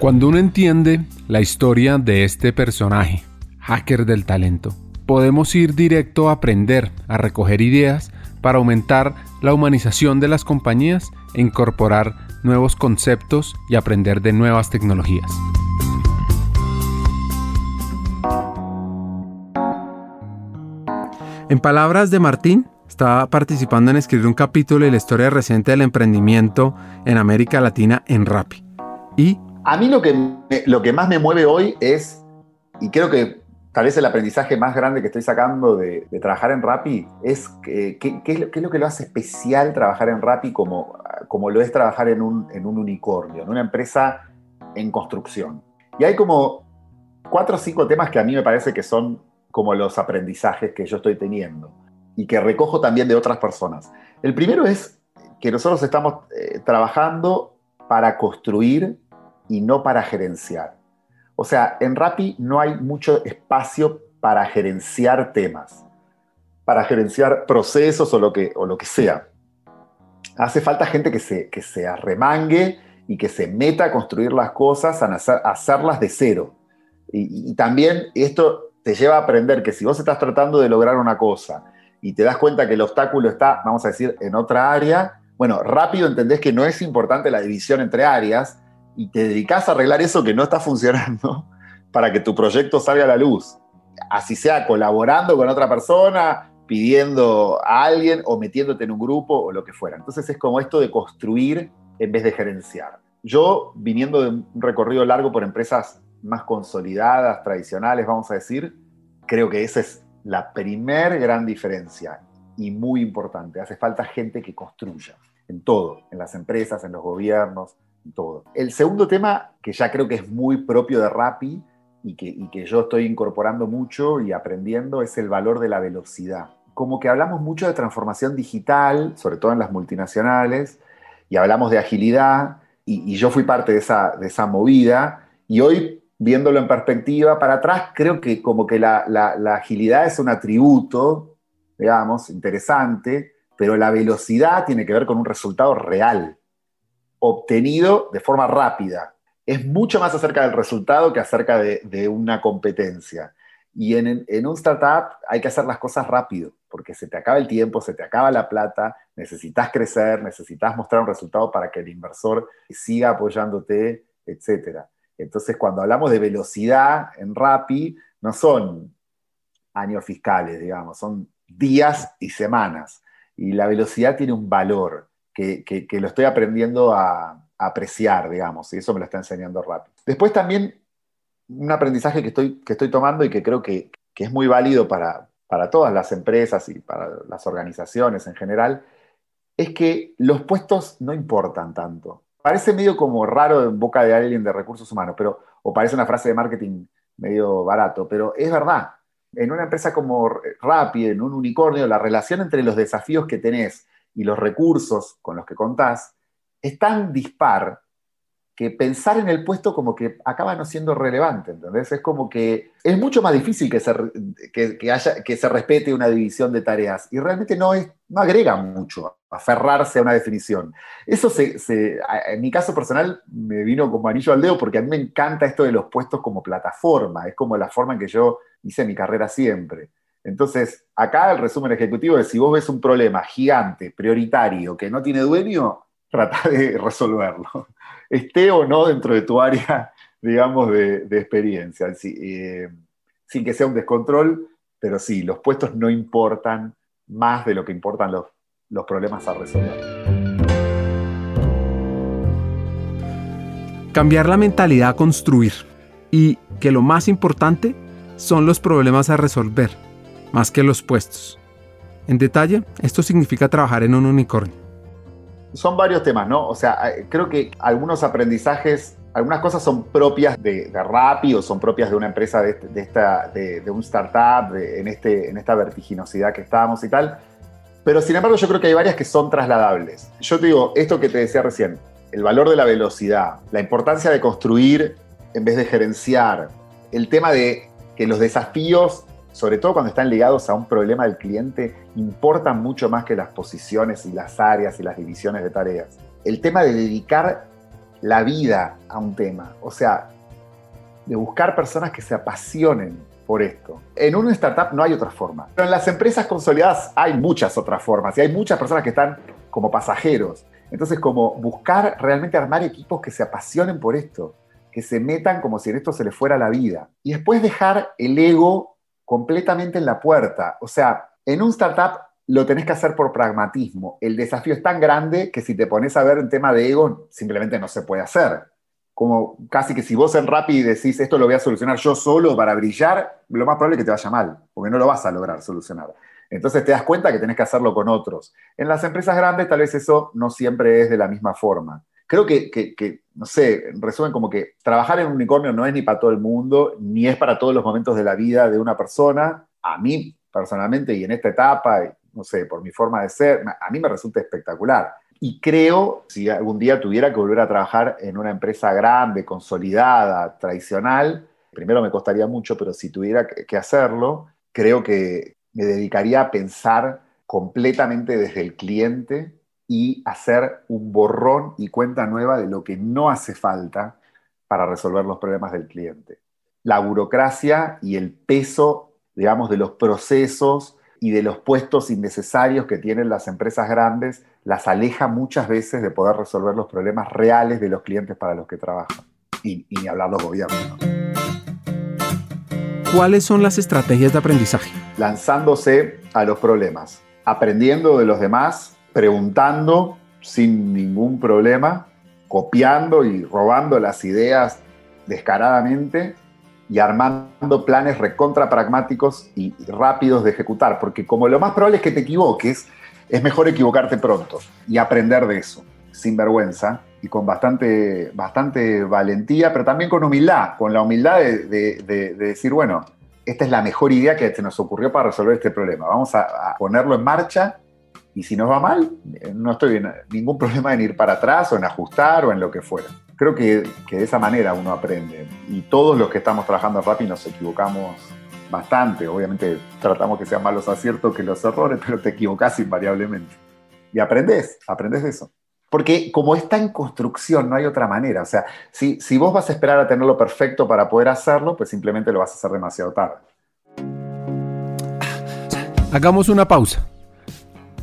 Cuando uno entiende la historia de este personaje, hacker del talento, podemos ir directo a aprender, a recoger ideas para aumentar la humanización de las compañías e incorporar nuevos conceptos y aprender de nuevas tecnologías. En palabras de Martín, estaba participando en escribir un capítulo de la historia reciente del emprendimiento en América Latina en Rappi. Y a mí lo que, lo que más me mueve hoy es, y creo que tal vez el aprendizaje más grande que estoy sacando de, trabajar en Rappi, es qué es, lo que lo hace especial trabajar en Rappi como, como lo es trabajar en un, en un unicornio, en una empresa en construcción. Y hay como cuatro o cinco temas que a mí me parece que son como los aprendizajes que yo estoy teniendo y que recojo también de otras personas. El primero es que nosotros estamos eh, trabajando para construir y no para gerenciar. O sea, en Rappi no hay mucho espacio para gerenciar temas, para gerenciar procesos o lo que, o lo que sea. Hace falta gente que se, que se arremangue y que se meta a construir las cosas, a, hacerlas de cero. Y, y, también esto te lleva a aprender que si vos estás tratando de lograr una cosa y te das cuenta que el obstáculo está, vamos a decir, en otra área, bueno, rápido entendés que no es importante la división entre áreas, y te dedicas a arreglar eso que no está funcionando para que tu proyecto salga a la luz. Así sea colaborando con otra persona, pidiendo a alguien o metiéndote en un grupo o lo que fuera. Entonces es como esto de construir en vez de gerenciar. Yo, viniendo de un recorrido largo por empresas más consolidadas, tradicionales, vamos a decir, creo que esa es la primer gran diferencia y muy importante. Hace falta gente que construya en todo, en las empresas, en los gobiernos, El segundo tema, que ya creo que es muy propio de Rappi y que, yo estoy incorporando mucho y aprendiendo, es el valor de la velocidad. Como que hablamos mucho de transformación digital, sobre todo en las multinacionales, y hablamos de agilidad, y, yo fui parte de esa, de esa movida, y hoy viéndolo en perspectiva para atrás, creo que como que la, la, agilidad es un atributo, digamos, interesante, pero la velocidad tiene que ver con un resultado real obtenido de forma rápida. Es mucho más acerca del resultado que acerca de, una competencia. Y en, un startup hay que hacer las cosas rápido, porque se te acaba el tiempo, se te acaba la plata, necesitas crecer, necesitas mostrar un resultado para que el inversor siga apoyándote, etc. Entonces, cuando hablamos de velocidad en Rappi, no son años fiscales, digamos, son días y semanas. Y la velocidad tiene un valor que, lo estoy aprendiendo a, apreciar, digamos, y eso me lo está enseñando rápido. Después también un aprendizaje que estoy, que estoy tomando y que creo que, es muy válido para, para todas las empresas y para las organizaciones en general, es que los puestos no importan tanto. Parece medio como raro en boca de alguien de recursos humanos, pero, o parece una frase de marketing medio barato, pero es verdad. En una empresa como Rappi, en un unicornio, la relación entre los desafíos que tenés y los recursos con los que contás es tan dispar que pensar en el puesto como que acaba no siendo relevante, ¿entendés? Es como que es mucho más difícil que se, que, haya, que se respete una división de tareas y realmente no, es, no agrega mucho aferrarse a una definición. Eso se, en mi caso personal me vino como anillo al dedo porque a mí me encanta esto de los puestos como plataforma, es como la forma en que yo hice mi carrera siempre. Entonces, acá el resumen ejecutivo es, si vos ves un problema gigante, prioritario, que no tiene dueño, trata de resolverlo, esté o no dentro de tu área, digamos, de, experiencia, eh, sin que sea un descontrol, pero sí, los puestos no importan más de lo que importan los, los problemas a resolver. Cambiar la mentalidad a construir. Y que lo más importante son los problemas a resolver más que los puestos. En detalle, esto significa trabajar en un unicornio. Son varios temas, ¿no? O sea, creo que algunos aprendizajes, algunas cosas son propias de, de o son propias de una empresa de, esta, de, un startup, en, este, en esta vertiginosidad que estábamos y tal. Pero sin embargo, yo creo que hay varias que son trasladables. Yo te digo, esto que te decía recién, el valor de la velocidad, la importancia de construir en vez de gerenciar, el tema de que los desafíos sobre todo cuando están ligados a un problema del cliente, importan mucho más que las posiciones y las áreas y las divisiones de tareas. El tema de dedicar la vida a un tema. O sea, de buscar personas que se apasionen por esto. En una startup no hay otra forma. Pero en las empresas consolidadas hay muchas otras formas y hay muchas personas que están como pasajeros. Entonces, como buscar realmente armar equipos que se apasionen por esto, que se metan como si en esto se les fuera la vida. Y después dejar el ego completamente en la puerta. O sea, en un startup lo tenés que hacer por pragmatismo. El desafío es tan grande que si te pones a ver un tema de ego, simplemente no se puede hacer. Como casi que si vos en Rappi decís esto lo voy a solucionar yo solo para brillar, lo más probable es que te vaya mal, porque no lo vas a lograr solucionar. Entonces te das cuenta que tenés que hacerlo con otros. En las empresas grandes tal vez eso no siempre es de la misma forma. Creo que, que, no sé, en resumen, como que trabajar en un unicornio no es ni para todo el mundo, ni es para todos los momentos de la vida de una persona. A mí, personalmente, y en esta etapa, no sé, por mi forma de ser, a mí me resulta espectacular. Y creo, si algún día tuviera que volver a trabajar en una empresa grande, consolidada, tradicional, primero me costaría mucho, pero si tuviera que hacerlo, creo que, me dedicaría a pensar completamente desde el cliente y hacer un borrón y cuenta nueva de lo que no hace falta para resolver los problemas del cliente. La burocracia y el peso, digamos, de los procesos y de los puestos innecesarios que tienen las empresas grandes las aleja muchas veces de poder resolver los problemas reales de los clientes para los que trabajan. Y, y ni hablar los gobiernos. ¿Cuáles son las estrategias de aprendizaje? Lanzándose a los problemas, aprendiendo de los demás, preguntando sin ningún problema, copiando y robando las ideas descaradamente y armando planes recontra pragmáticos y rápidos de ejecutar, porque como lo más probable es que te equivoques, es mejor equivocarte pronto y aprender de eso, sin vergüenza, y con bastante, bastante valentía, pero también con humildad, con la humildad de, decir, bueno, esta es la mejor idea que se nos ocurrió para resolver este problema. Vamos a, ponerlo en marcha y si nos va mal, no estoy en ningún problema en ir para atrás o en ajustar o en lo que fuera. Creo que, que de esa manera uno aprende. Y todos los que estamos trabajando en Rappi nos equivocamos bastante. Obviamente tratamos que sean más los aciertos que los errores, pero te equivocas invariablemente. Y aprendes, aprendes de eso. Porque como está en construcción, no hay otra manera. O sea, si, si vos vas a esperar a tenerlo perfecto para poder hacerlo, pues simplemente lo vas a hacer demasiado tarde. Hagamos una pausa.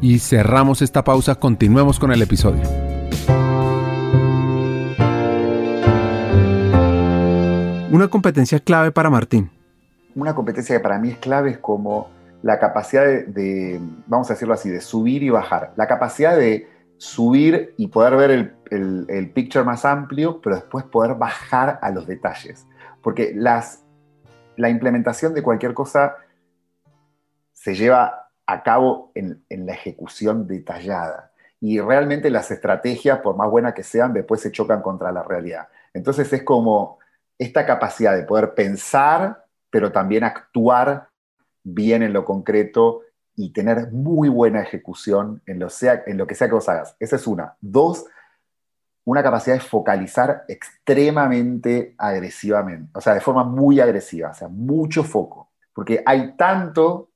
y cerramos esta pausa. Continuemos con el episodio. Una competencia clave para Martín. Una competencia que para mí es clave es como la capacidad de, vamos a decirlo así, de subir y bajar. La capacidad de subir y poder ver el, el, picture más amplio, pero después poder bajar a los detalles. Porque las, la implementación de cualquier cosa se lleva a cabo en, la ejecución detallada. Y realmente las estrategias, por más buenas que sean, después se chocan contra la realidad. Entonces es como esta capacidad de poder pensar, pero también actuar bien en lo concreto y tener muy buena ejecución en lo, sea, en lo que sea que vos hagas. Esa es una. Dos, una capacidad de focalizar extremadamente agresivamente, o sea, de forma muy agresiva, o sea, mucho foco. Porque hay tanto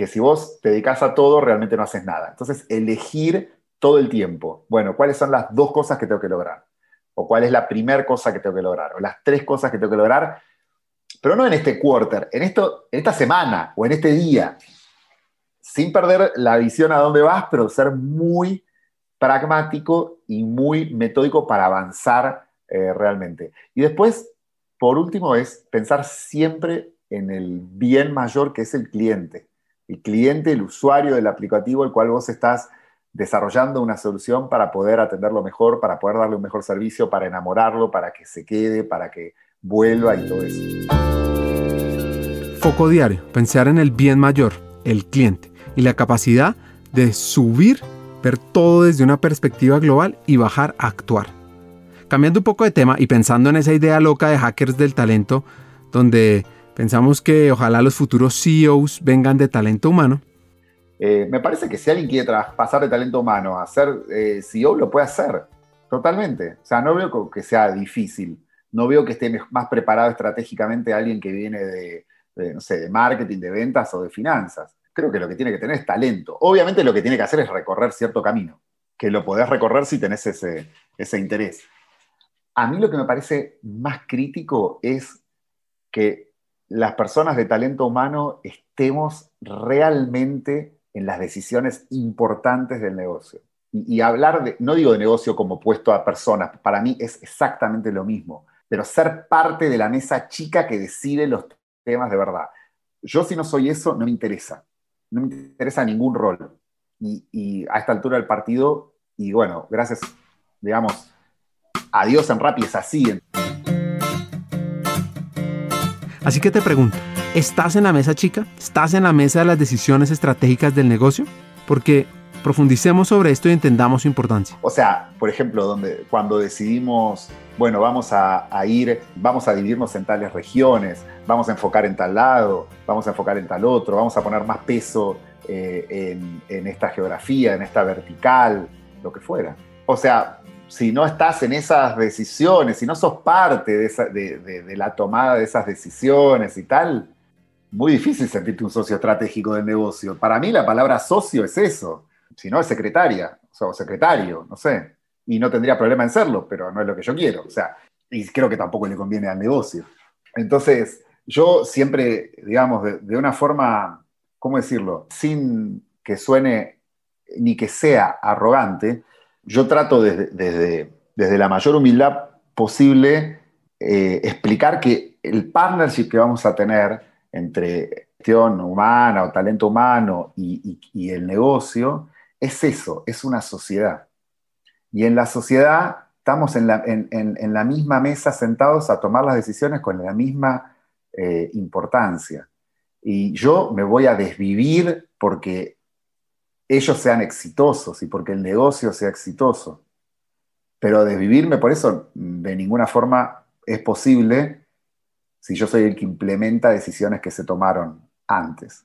que si vos te dedicas a todo, realmente no haces nada. Entonces, elegir todo el tiempo. Bueno, ¿cuáles son las dos cosas que tengo que lograr? ¿O cuál es la primera cosa que tengo que lograr? ¿O las tres cosas que tengo que lograr? pero no en este quarter, en, esto, en esta semana o en este día, sin perder la visión a dónde vas, pero ser muy pragmático y muy metódico para avanzar eh, realmente. Y después, por último, es pensar siempre en el bien mayor que es el cliente. El cliente, el usuario del aplicativo, el cual vos estás desarrollando una solución para poder atenderlo mejor, para poder darle un mejor servicio, para enamorarlo, para que se quede, para que vuelva y todo eso. Foco diario, pensar en el bien mayor, el cliente, y la capacidad de subir, ver todo desde una perspectiva global y bajar a actuar. Cambiando un poco de tema y pensando en esa idea loca de hackers del talento, donde pensamos que ojalá los futuros CEOs vengan de talento humano. Eh, me parece que si alguien quiere pasar de talento humano a ser eh, CEO, lo puede hacer. Totalmente. O sea, no veo que sea difícil. No veo que esté más preparado estratégicamente alguien que viene de, no sé, de marketing, de ventas o de finanzas. Creo que lo que tiene que tener es talento. Obviamente lo que tiene que hacer es recorrer cierto camino, que lo podés recorrer si tenés ese interés. A mí lo que me parece más crítico es que las personas de talento humano estemos realmente en las decisiones importantes del negocio. Y, hablar de, no digo de negocio como puesto a personas, para mí es exactamente lo mismo, pero ser parte de la mesa chica que decide los temas de verdad. Yo si no soy eso, no me interesa, no me interesa ningún rol. Y, a esta altura del partido, y bueno, gracias, digamos, a Dios en Rappi es así. Así que te pregunto, ¿estás en la mesa chica? ¿Estás en la mesa de las decisiones estratégicas del negocio? Porque profundicemos sobre esto y entendamos su importancia. O sea, por ejemplo, donde, cuando decidimos, bueno, vamos a, ir, vamos a dividirnos en tales regiones, vamos a enfocar en tal lado, vamos a enfocar en tal otro, vamos a poner más peso eh, en, esta geografía, en esta vertical, lo que fuera. O sea, si no estás en esas decisiones, si no sos parte de, de la tomada de esas decisiones y tal, muy difícil sentirte un socio estratégico del negocio. Para mí la palabra socio es eso si no es secretaria, o, secretario, no sé, y no tendría problema en serlo, pero no es lo que yo quiero, o sea, y creo que tampoco le conviene al negocio. Entonces, yo siempre, digamos, de, una forma, ¿cómo decirlo? Sin que suene ni que sea arrogante, yo trato desde, desde, la mayor humildad posible eh, explicar que el partnership que vamos a tener entre gestión humana o talento humano y el negocio es eso, es una sociedad. Y en la sociedad estamos en la, misma mesa sentados a tomar las decisiones con la misma eh, importancia. Y yo me voy a desvivir porque ellos sean exitosos y porque el negocio sea exitoso. Pero desvivirme por eso de ninguna forma es posible si yo soy el que implementa decisiones que se tomaron antes.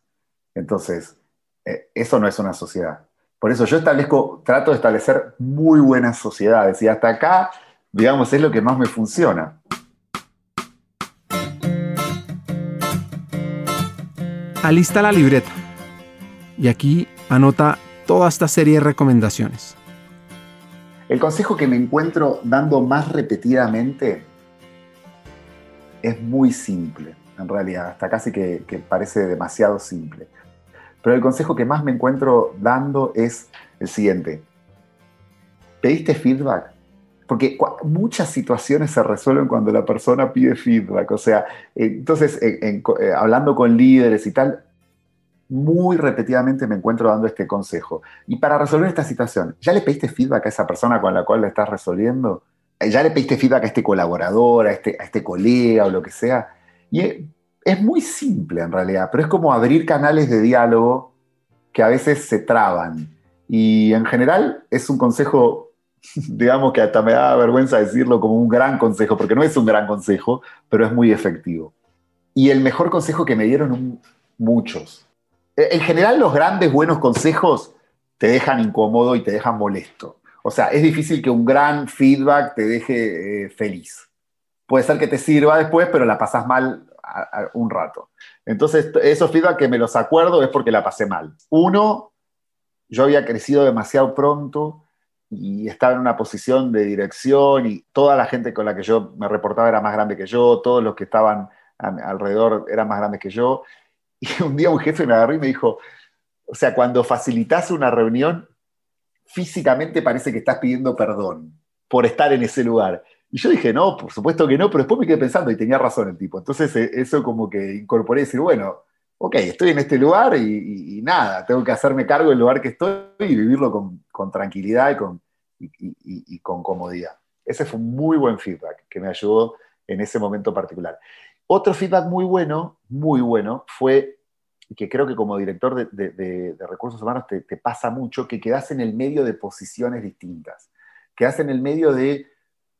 Entonces, eh, eso no es una sociedad. Por eso yo establezco, trato de establecer muy buenas sociedades y hasta acá, digamos, es lo que más me funciona. Alista la libreta y aquí anota toda esta serie de recomendaciones. El consejo que me encuentro dando más repetidamente es muy simple, en realidad, hasta casi que, parece demasiado simple. Pero el consejo que más me encuentro dando es el siguiente. ¿Pediste feedback? Porque muchas situaciones se resuelven cuando la persona pide feedback. O sea, entonces, eh, hablando con líderes y tal, muy repetidamente me encuentro dando este consejo. Y para resolver esta situación, ¿ya le pediste feedback a esa persona con la cual la estás resolviendo? ¿Ya le pediste feedback a este colaborador, a este, a este colega o lo que sea? Y es muy simple en realidad, pero es como abrir canales de diálogo que a veces se traban. Y en general es un consejo, digamos que hasta me da vergüenza decirlo como un gran consejo, porque no es un gran consejo, pero es muy efectivo. Y el mejor consejo que me dieron muchos. E, en general los grandes buenos consejos te dejan incómodo y te dejan molesto. O sea, es difícil que un gran feedback te deje eh, feliz. Puede ser que te sirva después, pero la pasas mal un rato. Entonces, esos feedback que me los acuerdo es porque la pasé mal. Uno, yo había crecido demasiado pronto y estaba en una posición de dirección y toda la gente con la que yo me reportaba era más grande que yo, todos los que estaban alrededor eran más grandes que yo. Y un día un jefe me agarró y me dijo, o sea, cuando facilitas una reunión, físicamente parece que estás pidiendo perdón por estar en ese lugar. Y yo dije, no, por supuesto que no, pero después me quedé pensando y tenía razón el tipo. Entonces eh, eso como que incorporé y decir, bueno, ok, estoy en este lugar y, nada, tengo que hacerme cargo del lugar que estoy y vivirlo con, tranquilidad y con, y, con comodidad. Ese fue un muy buen feedback que me ayudó en ese momento particular. Otro feedback muy bueno, muy bueno, fue que creo que como director de, recursos humanos te, pasa mucho, que quedas en el medio de posiciones distintas. Quedas en el medio de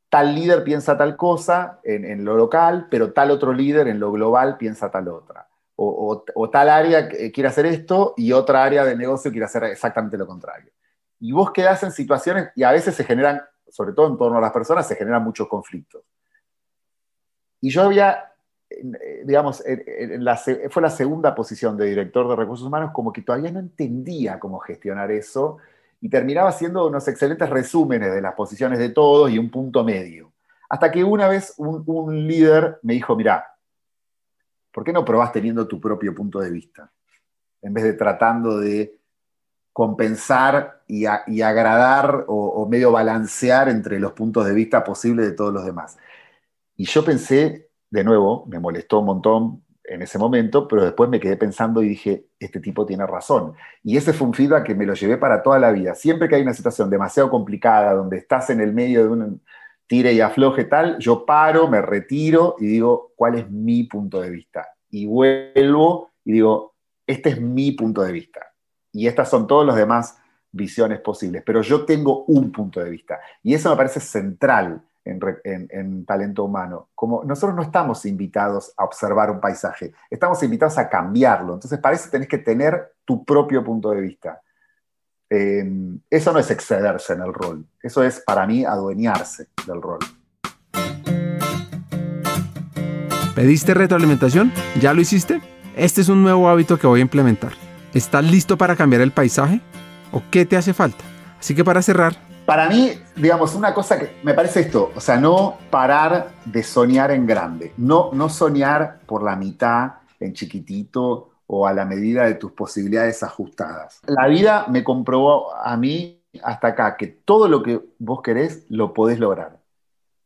tal líder piensa tal cosa en, lo local, pero tal otro líder en lo global piensa tal otra. O, tal área quiere hacer esto y otra área de negocio quiere hacer exactamente lo contrario. Y vos quedás en situaciones, y a veces se generan, sobre todo en torno a las personas, se generan muchos conflictos. Y yo había, eh, digamos, fue la segunda posición de director de recursos humanos, como que todavía no entendía cómo gestionar eso y terminaba haciendo unos excelentes resúmenes de las posiciones de todos y un punto medio. Hasta que una vez un, líder me dijo, mira, ¿por qué no probás teniendo tu propio punto de vista? En vez de tratando de compensar y, agradar o, o, medio balancear entre los puntos de vista posibles de todos los demás. Y yo pensé, de nuevo, me molestó un montón en ese momento, pero después me quedé pensando y dije, este tipo tiene razón. Y ese fue un feedback que me lo llevé para toda la vida. Siempre que hay una situación demasiado complicada, donde estás en el medio de un tire y afloje tal, yo paro, me retiro y digo, ¿cuál es mi punto de vista? Y vuelvo y digo, este es mi punto de vista. Y estas son todas las demás visiones posibles, pero yo tengo un punto de vista. Y eso me parece central en, talento humano. Como nosotros no estamos invitados a observar un paisaje, estamos invitados a cambiarlo. Entonces, para eso tenés que tener tu propio punto de vista. Em, eso no es excederse en el rol, eso es para mí adueñarse del rol. ¿Pediste retroalimentación? ¿Ya lo hiciste? Este es un nuevo hábito que voy a implementar. ¿Estás listo para cambiar el paisaje? ¿O qué te hace falta? Así que para cerrar, para mí, digamos, una cosa que me parece esto, o sea, no parar de soñar en grande, no, no soñar por la mitad en chiquitito o a la medida de tus posibilidades ajustadas. La vida me comprobó a mí hasta acá que todo lo que vos querés lo podés lograr.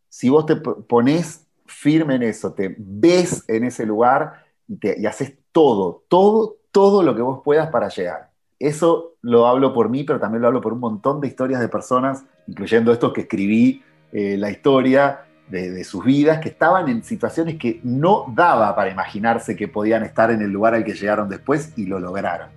Si vos te pones firme en eso, te ves en ese lugar y haces todo, todo, todo lo que vos puedas para llegar eso lo hablo por mí, pero también lo hablo por un montón de historias de personas, incluyendo estos que escribí eh, la historia de, sus vidas, que estaban en situaciones que no daba para imaginarse que podían estar en el lugar al que llegaron después y lo lograron.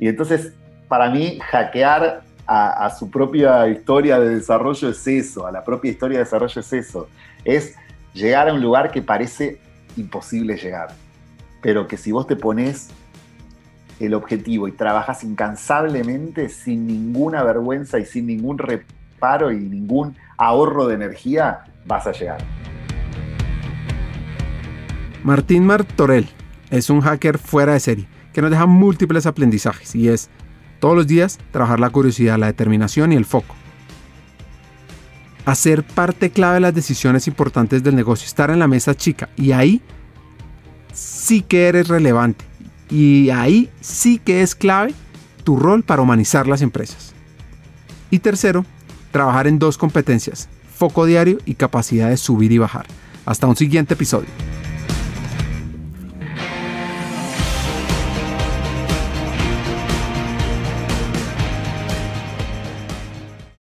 Y entonces, para mí, hackear a, a su propia historia de desarrollo es eso, a la propia historia de desarrollo es eso, es llegar a un lugar que parece imposible llegar, pero que si vos te pones el objetivo y trabajas incansablemente sin ninguna vergüenza y sin ningún reparo y ningún ahorro de energía, vas a llegar. Martín Martorell es un hacker fuera de serie que nos deja múltiples aprendizajes y es todos los días trabajar la curiosidad, la determinación y el foco. Hacer parte clave de las decisiones importantes del negocio, estar en la mesa chica y ahí sí que eres relevante y ahí sí que es clave tu rol para humanizar las empresas. Y tercero, trabajar en dos competencias, foco diario y capacidad de subir y bajar. Hasta un siguiente episodio.